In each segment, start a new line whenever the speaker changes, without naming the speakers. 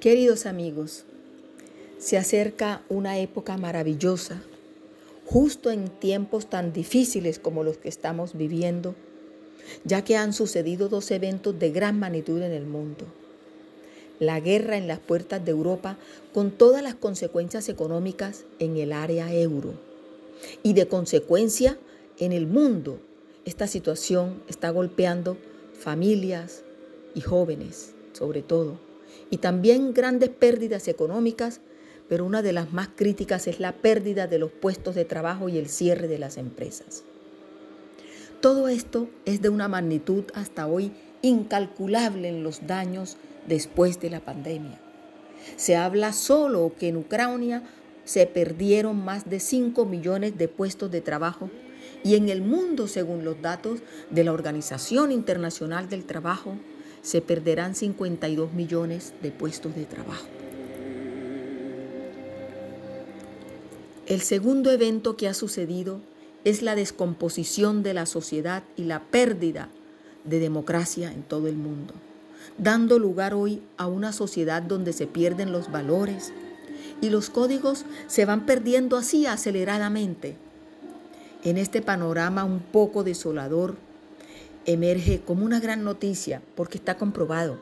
Queridos amigos, se acerca una época maravillosa, justo en tiempos tan difíciles como los que estamos viviendo, ya que han sucedido dos eventos de gran magnitud en el mundo. La guerra en las puertas de Europa con todas las consecuencias económicas en el área euro y de consecuencia en el mundo. Esta situación está golpeando familias y jóvenes, sobre todo y también grandes pérdidas económicas, pero una de las más críticas es la pérdida de los puestos de trabajo y el cierre de las empresas. Todo esto es de una magnitud hasta hoy incalculable en los daños después de la pandemia. Se habla solo que en Ucrania se perdieron más de 5 millones de puestos de trabajo y en el mundo, según los datos de la Organización Internacional del Trabajo, se perderán 52 millones de puestos de trabajo. El segundo evento que ha sucedido es la descomposición de la sociedad y la pérdida de democracia en todo el mundo, dando lugar hoy a una sociedad donde se pierden los valores y los códigos se van perdiendo así aceleradamente. En este panorama un poco desolador, emerge como una gran noticia porque está comprobado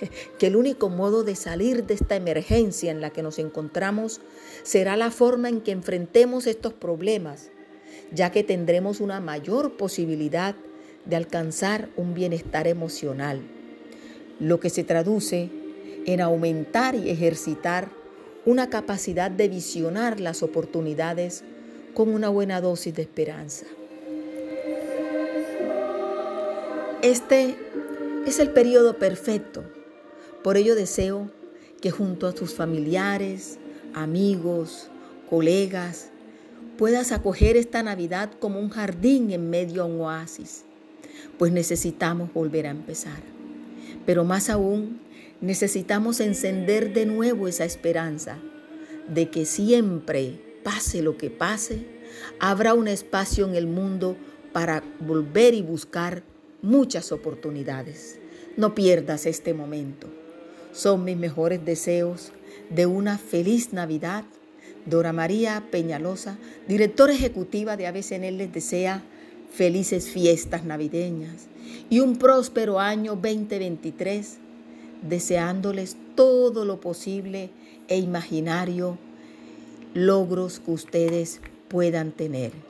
que el único modo de salir de esta emergencia en la que nos encontramos será la forma en que enfrentemos estos problemas, ya que tendremos una mayor posibilidad de alcanzar un bienestar emocional, lo que se traduce en aumentar y ejercitar una capacidad de visionar las oportunidades con una buena dosis de esperanza. Este es el periodo perfecto. Por ello deseo que junto a tus familiares, amigos, colegas, puedas acoger esta Navidad como un jardín en medio a un oasis, pues necesitamos volver a empezar. Pero más aún, necesitamos encender de nuevo esa esperanza de que siempre, pase lo que pase, habrá un espacio en el mundo para volver y buscar muchas oportunidades. No pierdas este momento. Son mis mejores deseos de una feliz Navidad. Dora María Peñalosa, directora ejecutiva de ABCN, les desea felices fiestas navideñas y un próspero año 2023, deseándoles todo lo posible e imaginario logros que ustedes puedan tener.